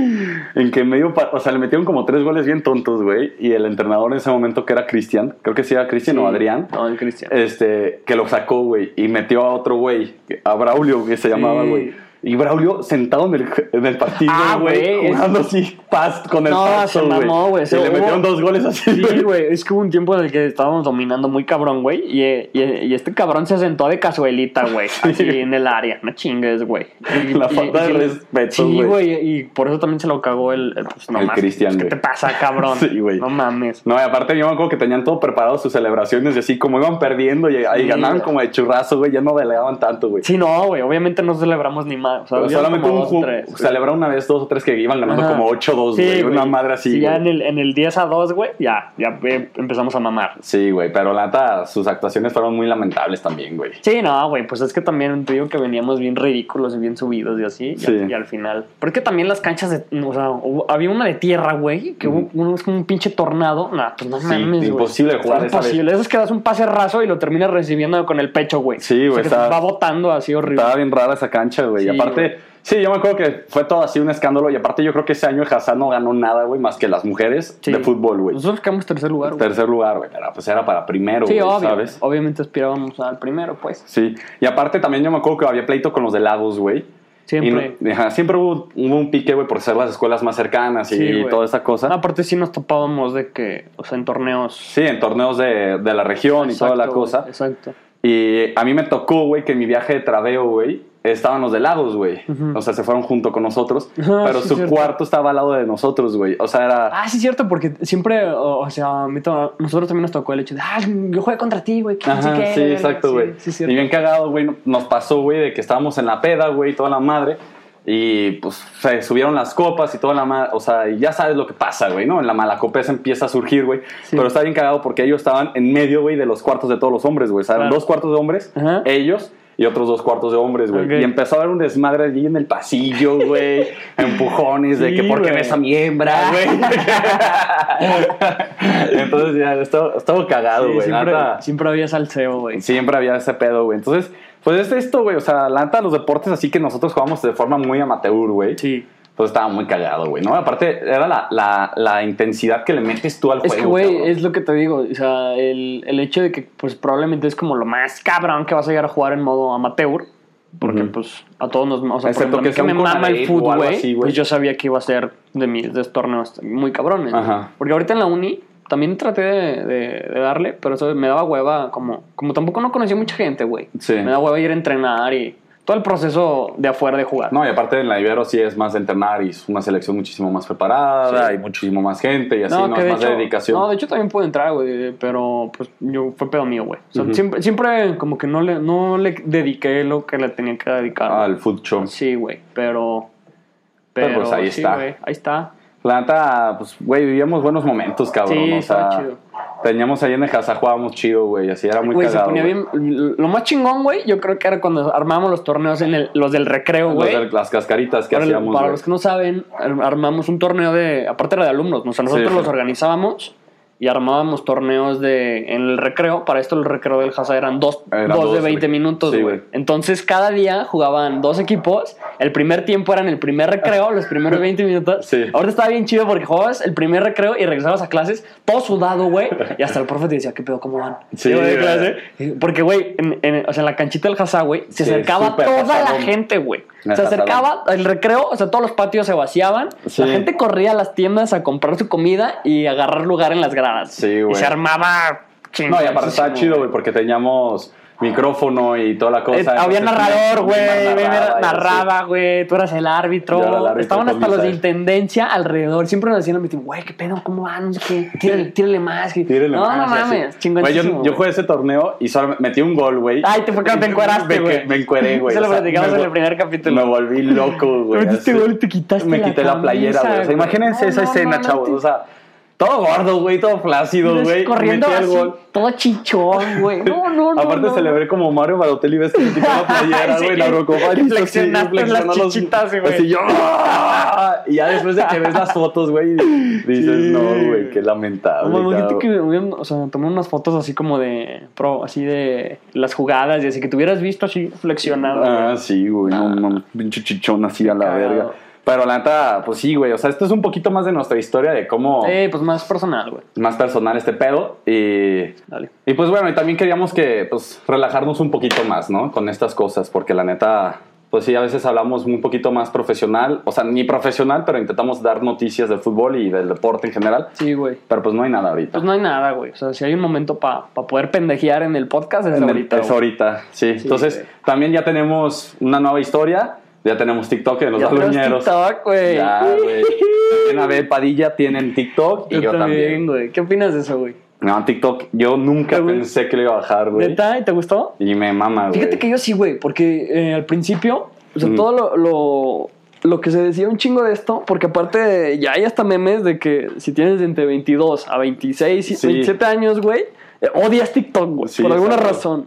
en que medio, o sea, le metieron como tres goles bien tontos, güey, y el entrenador en ese momento, que era Cristian, creo que sí era Cristian o Adrián, No, el Cristian. este, que lo sacó, güey, y metió a otro güey, a Braulio, que se llamaba, Sí. güey. Y Braulio sentado en el, en el partido, Ah, güey, güey, es- jugando así, paz con el No, paso, se mamó, güey, se le hubo- metieron dos goles así, Sí, güey, es que hubo un tiempo en el que estábamos dominando muy cabrón, güey, y, y, y este cabrón se sentó de casuelita, güey, así en el área, no chingues, güey. Y- La y- falta de y- respeto, Sí, güey. güey, y por eso también se lo cagó el, el, pues, no El mames, Cristian, pues, ¿Qué güey. te pasa, cabrón? Sí, güey. No mames. No, y aparte yo me acuerdo que tenían todo preparado sus celebraciones y así como iban perdiendo y Sí, ganaban güey. como de churrazo, güey, ya no delegaban tanto, güey. Sí, no, güey, obviamente no celebramos ni más. O sea, Pero solamente un dos, ju- tres, güey. celebraron una vez dos o tres que iban ganando Ajá. como 8-2, Sí, güey. una madre así, Sí, ya en el, en el 10 a 2, güey, ya, ya eh, empezamos a mamar. Sí, güey, pero la neta, sus actuaciones fueron muy lamentables también, güey. Sí, no, güey, pues es que también te digo que veníamos bien ridículos y bien subidos y así, y, Sí. al, y al final. Pero es que también las canchas, de, o sea, hubo- había una de tierra, güey, que hubo uno es como un pinche tornado. Nah, pues no mames, güey. imposible jugar vez. Imposible. Eso es que das un pase raso y lo terminas recibiendo con el pecho, güey. Sí, O güey, sea, está- te va botando así horrible. Estaba bien rara esa cancha, güey. Sí, y aparte, sí, yo me acuerdo que fue todo así un escándalo. Y aparte, yo creo que ese año Hazard no ganó nada, güey, más que las mujeres Sí. de fútbol, güey. Nosotros quedamos tercer lugar, güey. Tercer lugar, güey. Pero pues era para primero, Sí, güey, obvio. ¿sabes? Obviamente aspirábamos al primero, pues. Sí. Y aparte, también yo me acuerdo que había pleito con los de Lagos, güey. Siempre. Y ajá, siempre hubo, hubo un pique, güey, por ser las escuelas más cercanas y Sí, toda esa cosa. No, aparte sí nos topábamos de que, o sea, en torneos. Sí, en torneos de, de la región y toda la cosa. Exacto. Y a mí me tocó, güey, que en mi viaje de traveo, güey, estaban los de Lagos, güey. O sea, se fueron junto con nosotros. Ah, pero sí, su cierto. cuarto estaba al lado de nosotros, güey. O sea, era... Ah, sí, cierto, porque siempre, o, o sea, a mí nosotros también nos tocó el hecho de, ah, yo juego contra ti, güey. que no sé Ajá, qué". sí, exacto, Sí, güey. Sí, y cierto. bien cagado, güey, nos pasó, güey, de que estábamos en la peda, güey, toda la madre. Y pues se subieron las copas y toda la madre. O sea, y ya sabes lo que pasa, güey, ¿no? En la malacopesa empieza a surgir, güey. Sí. Pero está bien cagado porque ellos estaban en medio, güey, de los cuartos de todos los hombres, güey. O sea, eran Claro. dos cuartos de hombres, Ajá. ellos y otros dos cuartos de hombres, güey. Y empezó a haber un desmadre allí en el pasillo, güey. empujones de que por qué güey. ves a mi hembra, güey. Entonces ya, estaba, estaba cagado, Sí, güey. siempre había salseo, güey. Siempre había ese pedo, güey. Entonces, pues es esto, güey. O sea, la neta, los deportes así que nosotros jugamos de forma muy amateur, güey. Sí. Pues estaba muy cagado, güey, ¿no? Aparte, era la, la, la intensidad que le metes tú al Es juego. que, güey, cabrón. es lo que te digo. O sea, el, el hecho de que, pues, probablemente es como lo más cabrón que vas a llegar a jugar en modo amateur. Porque, pues, a todos nos. O sea, Excepto por ejemplo, a mí que me mama el fútbol, güey. Pues yo sabía que iba a ser de mis de torneos muy cabrones. Ajá. Porque ahorita en la uni también traté de, de- de darle, pero eso me daba hueva. Como, como tampoco no conocía mucha gente, güey. Sí. Me daba hueva ir a entrenar y todo el proceso de afuera de jugar. No, y aparte en la Ibero sí es más de entrenar y es una selección muchísimo más preparada, Sí. hay muchísimo más gente y así, ¿no? es de más hecho, de dedicación. No, de hecho también pude entrar, güey, pero pues yo fue pedo mío, güey. O sea, Ujú. siempre, siempre como que no le, no le dediqué lo que le tenía que dedicar. güey. Al food show. Sí, güey, pero... Pero, Pero, pues, ahí sí, está. güey, ahí está. La neta, pues, güey, vivíamos buenos momentos, cabrón. Sí, o sea, chido. teníamos ahí en el Haza, jugábamos chido, güey, así era muy Güey, se cagado. ponía güey. bien... Lo más chingón, güey, yo creo que era cuando armábamos los torneos en el, los del recreo, Los güey. las cascaritas que Para, hacíamos, para güey. los que no saben, ar- armamos un torneo de. Aparte era de alumnos, o sea, nosotros sí. los organizábamos y armábamos torneos de en el recreo. Para esto, el recreo del Haza eran dos, Eran dos de dos, 20 güey. minutos, güey. Entonces, cada día jugaban dos equipos el primer tiempo era en el primer recreo, los primeros 20 minutos. Sí. Ahorita estaba bien chido porque jugabas el primer recreo y regresabas a clases todo sudado, güey. Y hasta el profe te decía, ¿qué pedo? ¿Cómo van? Sí, de clase. Porque, güey, en, en- o sea, en la canchita del Hazá, güey, se acercaba toda la gente, güey. Se acercaba el recreo, o sea, todos los patios se vaciaban. Sí. La gente corría a las tiendas a comprar su comida y agarrar lugar en las gradas. Sí, Y güey. se armaba No, y aparte estaba chido, güey, porque teníamos micrófono y toda la cosa. Eh, había narrador, güey. narraba güey. Tú eras el árbitro. Yo era el árbitro Estaban hasta los de intendencia alrededor. Siempre nos decían, güey, qué pedo, ¿cómo van? No sé qué. Tírale, tírale más. que- Tírele no, más, no mames. Chingoncísimo. yo, yo jugué ese torneo y solo metí un gol, güey. Ay, te fue cuando te encueraste, Me- güey. Me encueré, güey. Eso lo platicamos me en el primer capítulo. Me volví loco, güey. Metiste gol y te quitaste Me quité la playera, güey. O sea, imagínense esa escena, chavos. O sea, todo gordo, güey, todo flácido, güey. Corriendo así, gol. todo chichón, güey. No, no, no. Aparte no. celebré como Mario Balotelli ves que la playera, Sí. güey, la Eurocopa. Flexionaste las chichitas, güey. Así yo. Y ya después de que ves las fotos, güey, dices, Sí. no, güey, qué lamentable. No, cabrón". que o sea, tomar unas fotos así como de pro, así de las jugadas y así que te hubieras visto así flexionado. Ah, sí, güey, no mames, pinche chichón así a la verga. Pero la neta, pues sí, güey, o sea, esto es un poquito más de nuestra historia de cómo Eh, pues más personal, güey. más personal este pedo y Dale. y pues bueno, y también queríamos que pues relajarnos un poquito más, ¿no? Con estas cosas, porque la neta pues sí, a veces hablamos un poquito más profesional, o sea, ni profesional, pero intentamos dar noticias del fútbol y del deporte en general, Sí, güey. pero pues no hay nada ahorita. Pues no hay nada, güey. O sea, si hay un momento para poder pendejear en el podcast es En el- ahorita. es güey. ahorita, sí. Entonces, güey. también ya tenemos una nueva historia, ya tenemos TikTok de los Ya tenemos baluñeros. TikTok, güey. Ya, güey. También Padilla tienen TikTok y yo, también. güey. ¿Qué opinas de eso, güey? No, TikTok, yo nunca pensé que le iba a bajar, güey. ¿Neta? ¿Y te gustó? Y me mama, güey. Fíjate que yo sí, güey, porque eh, al principio, o sea, Mm. todo lo, lo, lo que se decía un chingo de esto, porque aparte ya hay hasta memes de que si tienes entre 22 a 26, y Sí. 27 años, güey, eh, odias TikTok, güey, Sí, por alguna razón.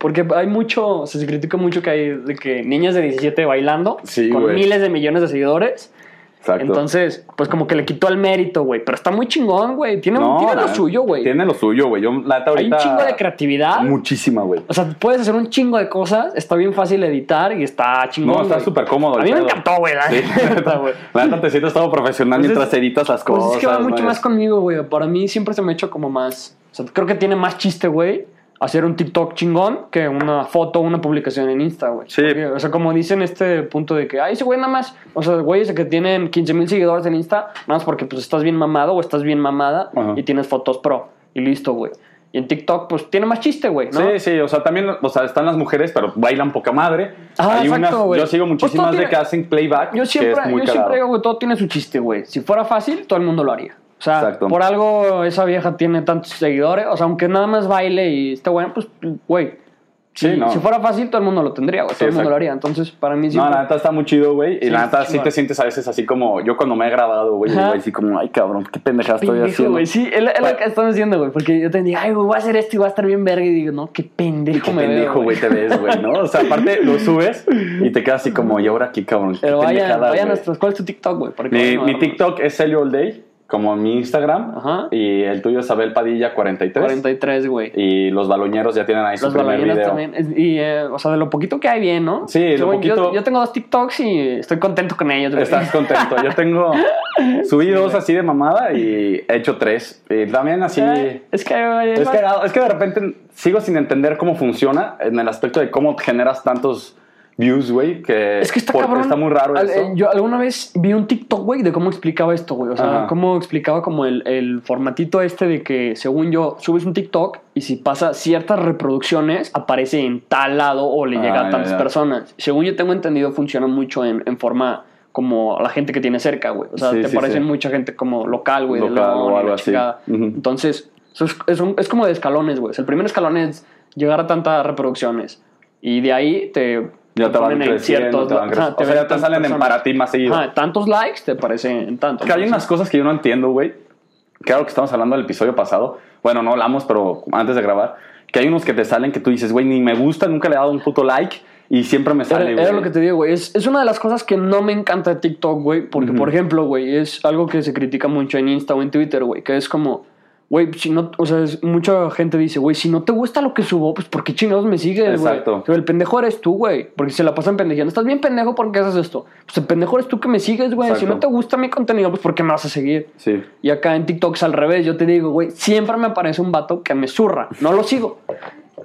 Porque hay mucho, o sea, se critica mucho que hay de que niñas de 17 bailando Sí, con güey. miles de millones de seguidores. Exacto. Entonces, pues como que le quitó el mérito, güey. Pero está muy chingón, güey. Tiene, No, tiene lo suyo, güey. Tiene lo suyo, güey. Yo, la neta, Hay un ahorita. chingo de creatividad. Muchísima, güey. O sea, puedes hacer un chingo de cosas, está bien fácil editar y está chingón. No, está súper cómodo. A mí me encantó, güey. La Sí. La neta te sientes todo profesional Pues es- mientras editas las Pues cosas. es que va mucho más conmigo, güey. Para mí siempre se me ha hecho como más. O sea, creo que tiene más chiste, güey. Hacer un TikTok chingón que una foto una publicación en Insta, güey. Sí. Porque, o sea, como dicen este punto de que, ay, ese güey nada más. O sea, güeyes que tienen 15 mil seguidores en Insta, nada más porque pues estás bien mamado o estás bien mamada Ajá. y tienes fotos pro. Y listo, güey. Y en TikTok, pues tiene más chiste, güey, ¿no? Sí, sí, o sea, también, o sea, están las mujeres, pero bailan poca madre. Ah, Hay exacto, unas, yo sigo Pues muchísimas de tiene- que hacen playback, Yo siempre, que es muy yo siempre digo, güey, todo tiene su chiste, güey. Si fuera fácil, todo el mundo lo haría. O sea, Exacto. por algo esa vieja tiene tantos seguidores. O sea, aunque nada más baile y esté bueno, pues, güey. Sí, si, no. si fuera fácil, todo el mundo lo tendría, güey. Sí, todo el mundo lo haría. Entonces, para mí No, siempre... la neta está muy chido, güey. Y Sí, la neta sí te sientes a veces así como yo cuando me he grabado, güey. Así como, ay, cabrón, qué pendeja estoy pendejo, haciendo. güey. Sí, es, lo que estamos diciendo, güey. Porque yo te ay, güey, voy a hacer esto y voy a estar bien verga. Y digo, no, qué pendejo Qué me pendejo, güey, te ves, güey, ¿no? O sea, aparte lo subes y te quedas así como, ¿y ahora qué, cabrón? Qué Pero vaya, pendejada, vaya a nuestros... ¿Cuál es tu TikTok, güey? Mi, vayan mi. TikTok es Celio All Day, como mi Instagram. Ajá. Y el tuyo es Abel Padilla 43. 43, güey. Y los baloñeros ya tienen ahí su primer video. también. Y, eh, o sea, de lo poquito que hay bien, ¿no? Sí, lo Yo- poquito- Yo, yo tengo dos TikToks y estoy contento con ellos, güey. Estás contento. Yo tengo. Subí dos así de mamada y he hecho tres. Y también así. Eh, Es que, güey, Es que, es que de repente sigo sin entender cómo funciona en el aspecto de cómo generas tantos views, güey. Que, Es que está cabrón. Está muy raro Al- eso. eh, Yo alguna vez vi un TikTok, güey, de cómo explicaba esto, güey. O sea, Ajá. cómo explicaba como el, el formatito este de que, según yo, subes un TikTok y si pasa ciertas reproducciones, aparece en tal lado o le Ah, llega a ya, tantas ya. personas. Según yo tengo entendido, funciona mucho en, en forma como la gente que tiene cerca, güey. O sea, Sí, te sí, parecen sí. mucha gente como local, güey. de Local o León y algo la así. chingada. Ujú. Entonces, eso es, es un- es como de escalones, güey. O el primer escalón es llegar a tantas reproducciones. Y de ahí te, Ya te van creciendo, te van creciendo. O sea, ya te salen en para ti más seguido. Ajá, tantos likes te parecen en tanto. Que hay unas cosas que yo no entiendo, güey. Claro que estamos hablando del episodio pasado. Bueno, no hablamos, pero antes de grabar. Que hay unos que te salen que tú dices, güey, ni me gusta, nunca le he dado un puto like. Y siempre me Era, sale, era güey. lo que te digo, güey. Es, es una de las cosas que no me encanta de TikTok, güey. Porque, por ejemplo, güey, es algo que se critica mucho en Insta o en Twitter, güey. Que es como, Güey, si no, o sea, es- mucha gente dice, güey, si no te gusta lo que subo, pues ¿por qué chingados me sigues, güey? Exacto. Sea, el pendejo eres tú, güey, porque se la pasan pendejeando. Estás bien pendejo, ¿por qué haces esto? Pues el pendejo eres tú que me sigues, güey. Si no te gusta mi contenido, pues ¿por qué me vas a seguir? Sí. Y acá en TikTok es al revés. Yo te digo, güey, siempre me aparece un vato que me zurra. No lo sigo.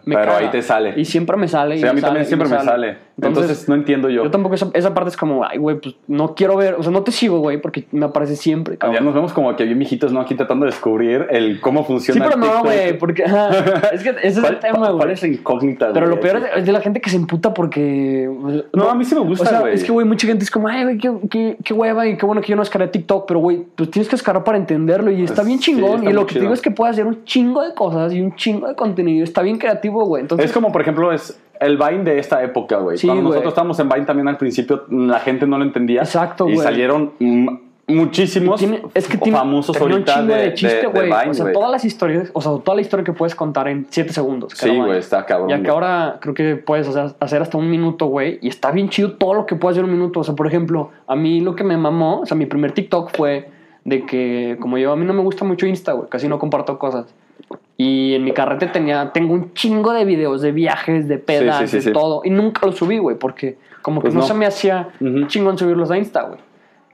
Me Pero caga. ahí te sale. Y siempre me sale. y Sí, a mí sale, también siempre me sale. Entonces, no entiendo yo. Yo tampoco, esa, esa parte es como, ay, güey, pues no quiero ver. O sea, no te sigo, güey, porque me aparece siempre. Ya cabrón. nos vemos como que bien mijitos, ¿no? Aquí tratando de descubrir el cómo Sí, funciona pero el no, güey, porque. es que ese es ¿Cuál, el tema, güey. la incógnita, Pero lo peor es de la gente que se emputa porque. No, a mí sí me gusta, O sea, güey. es que, güey, mucha gente es como, ay, güey, qué, qué, qué hueva y qué bueno que yo no descargué TikTok, pero, güey, pues tienes que descargar para entenderlo y está Pues, bien sí, chingón. está y lo que te digo es que puede hacer un chingo de cosas y un chingo de contenido. Está bien creativo, güey. Entonces, Es como, por ejemplo, es el Vine de esta época, güey. Sí, Cuando güey. nosotros estábamos en Vine también al principio, la gente no lo entendía. Exacto, Y güey. salieron mm, muchísimos tiene- es que tiene, famosos un ahorita chingo de, de chiste, güey. O sea, todas las historias, o sea, toda la historia que puedes contar en 7 segundos. Sí, güey, está cabrón. Ya que ahora creo que puedes hacer, hacer hasta un minuto, güey. Y está bien chido todo lo que puedes hacer en un minuto. O sea, por ejemplo, a mí lo que me mamó, o sea, mi primer TikTok fue de que, como yo, a mí no me gusta mucho Insta, güey. Casi no comparto cosas. Y en mi carrete tenía, tengo un chingo de videos de viajes, de pedas, Sí, sí, sí, de todo. Y nunca los subí, güey, porque como que Pues no, no. se me hacía Ujú. chingón subirlos a Insta, güey.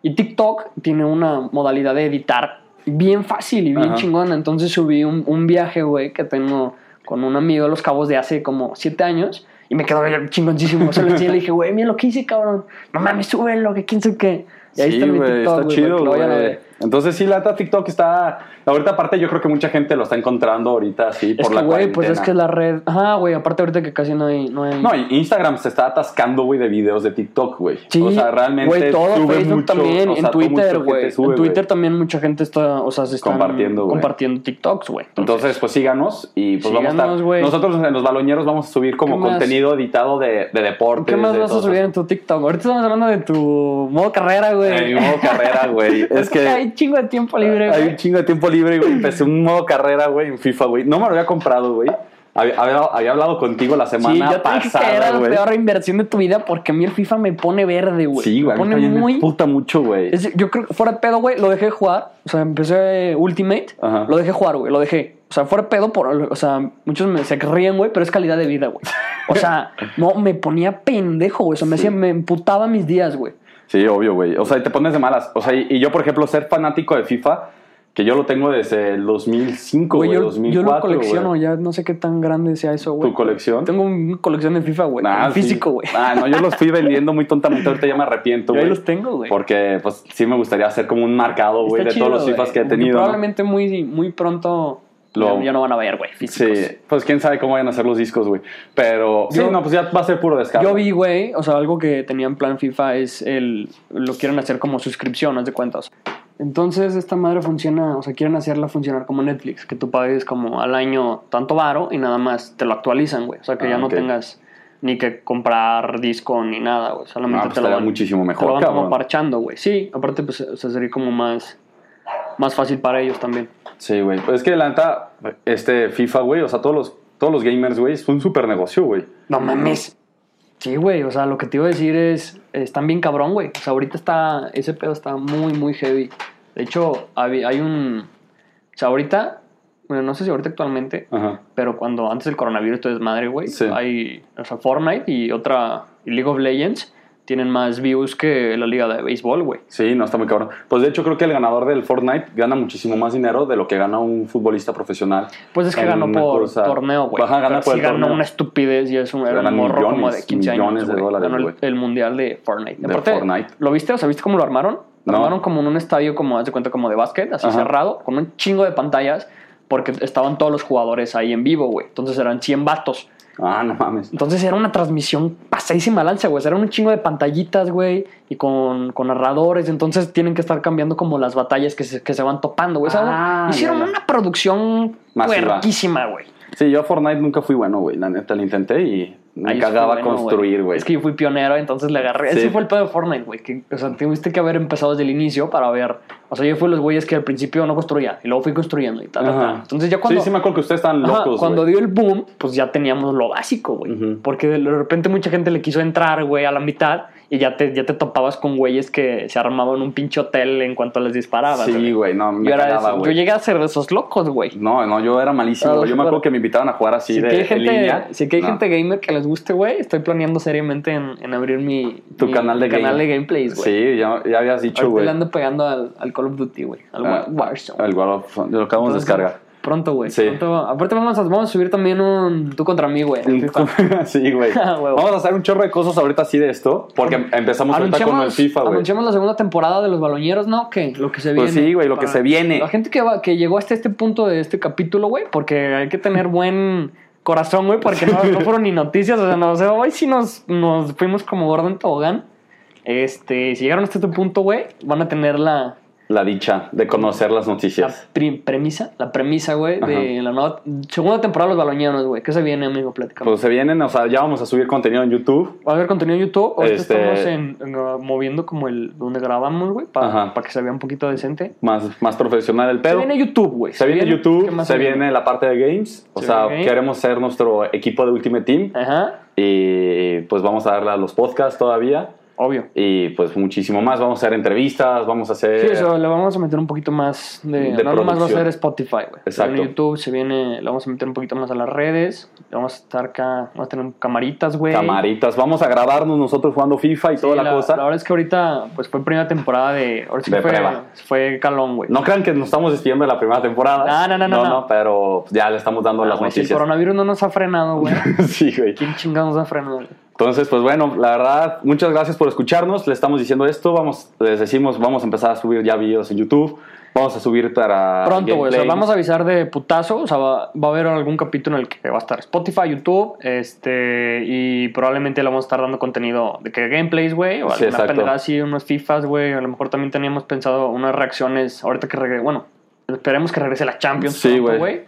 Y TikTok tiene una modalidad de editar bien fácil y bien Ajá. chingona. Entonces subí un, un viaje, güey, que tengo con un amigo de Los Cabos de hace como siete años. Y me quedó chingoncísimo. Se lo enseñé y le dije, güey, mira lo que hice, cabrón. No mames, súbelo, que quién sabe qué. Y ahí está mi TikTok, está chido, güey. Entonces sí, la neta TikTok está... Ahorita aparte yo creo que mucha gente lo está encontrando ahorita así Es por que, la güey, pues es que la red. Ajá, güey, aparte ahorita que casi no hay. No, hay... No, y Instagram se está atascando, güey, de videos de TikTok, güey. Sí, o sea, realmente güey, todo, sube Facebook mucho, también, o sea, en Twitter, güey. sube, En Twitter güey. también mucha gente está, o sea, se están Compartiendo, güey. compartiendo TikToks, güey. Entonces, pues síganos y pues vamos a estar. güey. Nosotros en los baloñeros vamos a subir como contenido editado de, de deportes. ¿Qué más de vas a subir en tu TikTok? Ahorita estamos hablando de tu modo carrera, güey. En mi modo carrera, güey. Es que hay chingo de tiempo libre, hay güey. un chingo de tiempo libre, güey. Empecé un modo carrera, güey, en FIFA, güey. No me lo había comprado, güey. Había, había, había hablado contigo la semana Sí, yo dije que era pasada, la peor inversión de tu vida porque a mí el FIFA me pone verde, güey. Sí, güey. Me pone muy. me puta mucho, güey. Yo creo que fuera de pedo, güey, lo dejé de jugar. O sea, empecé Ultimate. Ajá. Lo dejé jugar, güey. Lo dejé. O sea, fuera de pedo por. O sea, muchos me, se ríen, güey, pero es calidad de vida, güey. O sea, no, me ponía pendejo, güey. O sea, me, hacía, me emputaba mis días, güey. Sí, obvio, güey. O sea, y te pones de malas. O sea, y, y yo, por ejemplo, ser fanático de FIFA, que yo lo tengo desde el 2005, Güey, yo, 2004, yo lo colecciono, güey. ya no sé qué tan grande sea eso, güey. ¿Tu colección? Tengo una colección de FIFA, güey. Ah, sí. físico, güey. Ah, no, yo los fui vendiendo muy tontamente. Ahorita ya me arrepiento, Yo güey. los tengo, güey. Porque, pues, sí me gustaría hacer como un marcado, güey, Está de chido, todos los FIFAs que he tenido. ¿no? Probablemente muy, muy pronto Lo- ya, ya no van a ver, güey, físicos. Sí, pues quién sabe cómo vayan a ser los discos, güey. Pero, sí, Yo- no, pues ya va a ser puro descargo. Yo vi, güey, o sea, algo que tenía en plan FIFA es el. Lo quieren hacer como suscripción, haz de cuentas. Entonces, esta madre funciona, o sea, quieren hacerla funcionar como Netflix, que tú pagues como al año tanto varo y nada más te lo actualizan, güey. O sea, que Ah, ya no ok. tengas ni que comprar disco ni nada, güey. Solamente Ah, pues te lo van, muchísimo te mejor, lo van como parchando, güey. Sí, aparte, pues, o sea, sería como más, más fácil para ellos también. Sí, güey. Pues es que la neta, este FIFA, güey, o sea, todos los, todos los gamers, güey, es un súper negocio, güey. No mames. Sí, güey, o sea, lo que te iba a decir es, están bien cabrón, güey. O sea, ahorita está, ese pedo está muy, muy heavy. De hecho, hay, un, o sea, ahorita, bueno, no sé si ahorita actualmente, Ajá. pero cuando antes del coronavirus, es madre, güey, Sí. hay, o sea, Fortnite y otra, y League of Legends tienen más views que la liga de béisbol, güey. Sí, no, está muy cabrón. Pues de hecho creo que el ganador del Fortnite gana muchísimo más dinero de lo que gana un futbolista profesional. Pues es que ganó por cosa- torneo, güey. Ajá, gana por sí el ganó torneo. una estupidez y es un, era un Ganan morro como millones, de 15 años, millones de güey. dólares, Ganó el, el mundial de Fortnite. De Aparte, Fortnite. ¿Lo viste? O sea, ¿viste cómo lo armaron? Lo No. armaron como en un estadio, como, haz de cuenta, como de básquet, así Ajá. cerrado, con un chingo de pantallas, porque estaban todos los jugadores ahí en vivo, güey. Entonces eran 100 vatos. Ah, no mames. Entonces era una transmisión pasadísima lanza, güey. Era un chingo de pantallitas, güey, y con, con narradores. Entonces tienen que estar cambiando como las batallas que se, que se van topando, güey. Ah, hicieron ya, ya. una producción puerquísima, güey. Sí, yo a Fortnite nunca fui bueno, güey. La neta, lo intenté y Me cagaba bueno, construir, güey. Es que yo fui pionero, entonces le agarré. Sí. Ese fue el pedo de Fortnite, güey. O sea, tuviste que haber empezado desde el inicio para ver. O sea, yo fui los güeyes que al principio no construía y luego fui construyendo y tal, tal, Ajá. tal. Entonces ya cuando. Sí, sí me acuerdo que ustedes estaban Ajá, locos, cuando dio el boom, pues ya teníamos lo básico, güey. Porque de repente mucha gente le quiso entrar, güey, a la mitad y ya te, ya te topabas con güeyes que se armaban un pinche hotel en cuanto les disparabas. Sí, güey, no, me Yo, era cagaba, eso. yo güey. llegué a ser de esos locos, güey. No, no, yo era malísimo, güey. Yo me acuerdo que me invitaban a jugar así Si de que hay en gente, línea. si que hay No. gente gamer que les guste, güey, estoy planeando seriamente en, en abrir mi, Tu mi canal de canal game. de gameplays, güey. Sí, ya, ya habías dicho, güey. le ando pegando al, al Call of Duty, güey. Al Ah, War- Warzone. El Warzone, lo acabamos de descargar. Pronto, güey. Sí. Pronto. Aparte vamos a, vamos a subir también un tú contra mí, güey. sí, güey. Ah. Vamos a hacer un chorro de cosas ahorita así de esto, porque empezamos ahorita con el FIFA, güey. anunciamos la segunda temporada de los baloñeros, ¿no? Que lo que se viene. Pues sí, güey, lo que se viene. La gente que, va, que llegó hasta este punto de este capítulo, güey, porque hay que tener buen corazón, güey, porque no, no fueron ni noticias. O sea, no, o sea, hoy sí nos, nos fuimos como gordo en tobogán. Este, si llegaron hasta este punto, güey, van a tener la, La dicha de conocer las la noticias. pri- premisa, la premisa, güey, de la nueva segunda temporada de los baloñeros, güey. ¿Qué se viene, amigo? Platicamos. Pues se vienen, o sea, ya vamos a subir contenido en YouTube. Va a haber contenido en YouTube. Ahorita Este- estamos en, en, uh, moviendo como el donde grabamos, güey, para Ajá. que se vea un poquito decente. Más, más profesional el Se pedo. viene YouTube, güey. Se viene ¿Qué YouTube, se viene la parte de games. O Se sea, viene queremos ser nuestro equipo de Ultimate Team. Ajá, Y pues vamos a darle a los podcasts todavía. Obvio. Y pues muchísimo más. Vamos a hacer entrevistas, vamos a hacer. Sí, eso, le vamos a meter un poquito más de... De no nomás va a producción. ser Spotify, güey. Exacto. viene YouTube, se viene... Le vamos a meter un poquito más a las redes. Le vamos a estar acá... Vamos a tener camaritas, güey. Camaritas. Vamos a grabarnos nosotros jugando FIFA y Sí, toda la, la, cosa. la verdad es que ahorita, pues fue primera temporada de... Ahora sí De fue, prueba. fue calón, güey. No crean que nos estamos despidiendo de la primera temporada. No, no, no, no, no. pero ya le estamos dando Ah, las güey, si el noticias. coronavirus no nos ha frenado, güey. sí, güey. ¿Quién chingados nos ha frenado? güey? Entonces, pues bueno, la verdad, muchas gracias por escucharnos. Le estamos diciendo esto. Vamos, les decimos, vamos a empezar a subir ya videos en YouTube. Vamos a subir para. Pronto, güey. O sea, gameplays. vamos a avisar de putazo. O sea, va, va a haber algún capítulo en el que va a estar Spotify, YouTube. Este. Y probablemente le vamos a estar dando contenido de que gameplays, güey. O Sí, alguna pendejada así, unos FIFAs, güey. A lo mejor también teníamos pensado unas reacciones. Ahorita que regrese. Bueno, esperemos que regrese la Champions. Sí, güey.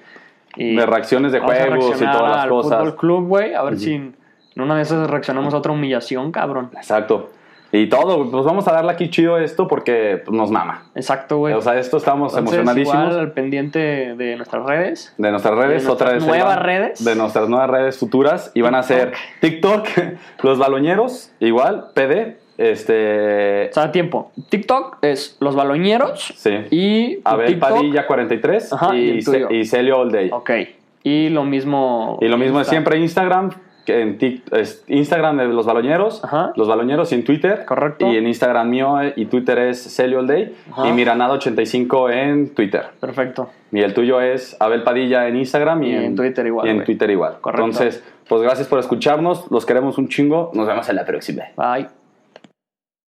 De reacciones de juegos y todas las al cosas. Fútbol Club, güey. A ver si en una de esas reaccionamos a otra humillación, cabrón. Exacto. Y todo, pues vamos a darle aquí chido esto porque pues, nos mama. Exacto, güey. O sea, esto estamos Entonces, emocionadísimos. Igual al pendiente de nuestras redes. de nuestras redes, de otra vez. nuestras nuevas van, redes. De nuestras nuevas redes futuras. Y van a ser TikTok, Los Baloñeros, igual, PD, este. O sea, tiempo. TikTok es Los Baloñeros. Sí. Y Abel TikTok- Padilla 43 Ajá, y y, y Celio All Day. Ok. Y lo mismo. Y lo mismo es siempre Instagram, en Tik- es Instagram de los baloñeros, Ajá. los baloñeros y en Twitter. Correcto. Y en Instagram mío eh, y Twitter es Celio All Day Ajá. y Miranada85 en Twitter. Perfecto. Y el tuyo es Abel Padilla en Instagram y, Y en Twitter igual, Y en. Twitter igual. Correcto. Entonces, pues gracias por escucharnos, los queremos un chingo, nos vemos en la próxima. Bye.